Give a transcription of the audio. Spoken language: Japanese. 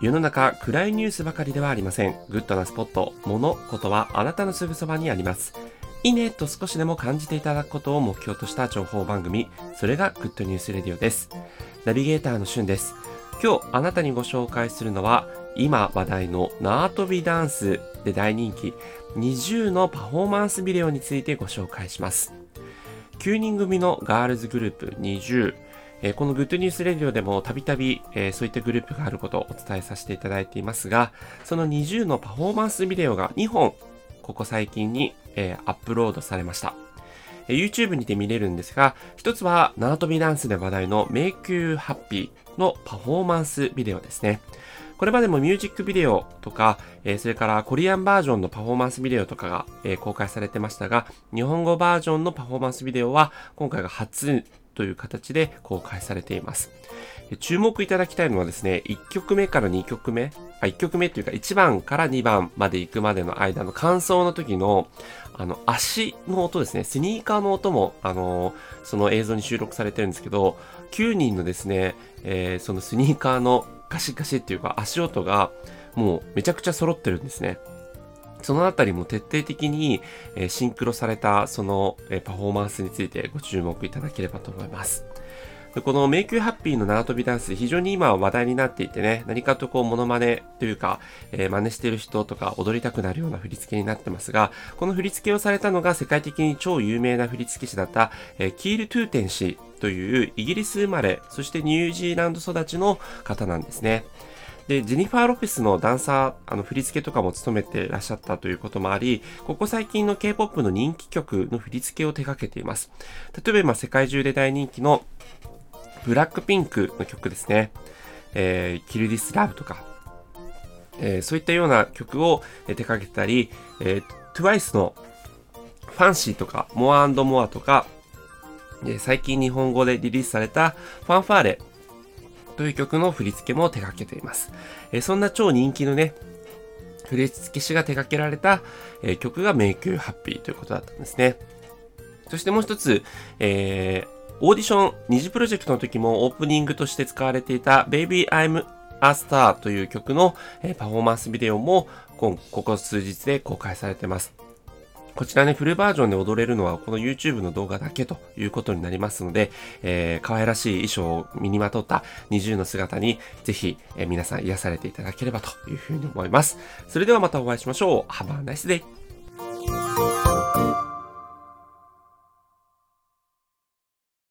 世の中暗いニュースばかりではありません。グッドなスポット、物、ことはあなたのすぐそばにあります。いいねと少しでも感じていただくことを目標とした情報番組、それがグッドニュースレディオです。ナビゲーターのしゅんです。今日あなたにご紹介するのは、今話題の縄跳びダンスで大人気、 NiziUのパフォーマンスビデオについてご紹介します。9人組のガールズグループ NiziU、えー、このグッドニュースレディオでもたびたびそういったグループがあることをお伝えさせていただいていますが、その NiziUのパフォーマンスビデオが2本、ここ最近に、え、アップロードされました。YouTube にて見れるんですが、一つは縄跳びダンスで話題の Make You Happy のパフォーマンスビデオですね。これまでもミュージックビデオとか、え、それからコリアンバージョンのパフォーマンスビデオとかが、え、公開されてましたが、日本語バージョンのパフォーマンスビデオは今回が初という形で公開されています。注目いただきたいのはですね、1曲目から2曲目、あ1曲目というか1番から2番まで行くまでの間の感想の時の、あの、足の音ですね、スニーカーの音も、あのその映像に収録されてるんですけど、9人のですね、えー、そのスニーカーのガシガシっていうか足音がもうめちゃくちゃ揃ってるんですね。そのあたりも徹底的に、えシンクロされたその、えパフォーマンスについてご注目いただければと思います。でこのメイクハッピーの縄跳びダンス、非常に今話題になっていてね、何かとこうモノマネというか、えー、真似してる人とか踊りたくなるような振り付けになってますが、この振り付けをされたのが世界的に超有名な振り付け師だった、えー、キール・トゥーテン氏というイギリス生まれ、そしてニュージーランド育ちの方なんですね。で、ジェニファー・ロペスのダンサー、あの、振り付けとかも務めてらっしゃったということもあり、ここ最近の K-POP の人気曲の振り付けを手掛けています。例えば、世界中で大人気のブラックピンクの曲ですね。えー、キルディス・ラブとか、えー、そういったような曲を手掛けたり、えー、TWICE のファンシーとか、モアモアとか、最近日本語でリリースされたファンファーレという曲の振り付けも手掛けています。えそんな超人気のね、振り付け師が手掛けられた、え曲が Make You Happy ということだったんですね。そしてもう一つ、えー、オーディション二次プロジェクトの時もオープニングとして使われていた Baby I'm a Star という曲の、えパフォーマンスビデオもここ数日で公開されています。こちらね、フルバージョンで踊れるのはこの YouTube の動画だけということになりますので、えー、可愛らしい衣装を身にまとった20の姿にぜひ、えー、皆さん癒されていただければというふうに思います。それではまたお会いしましょう。Have a nice day!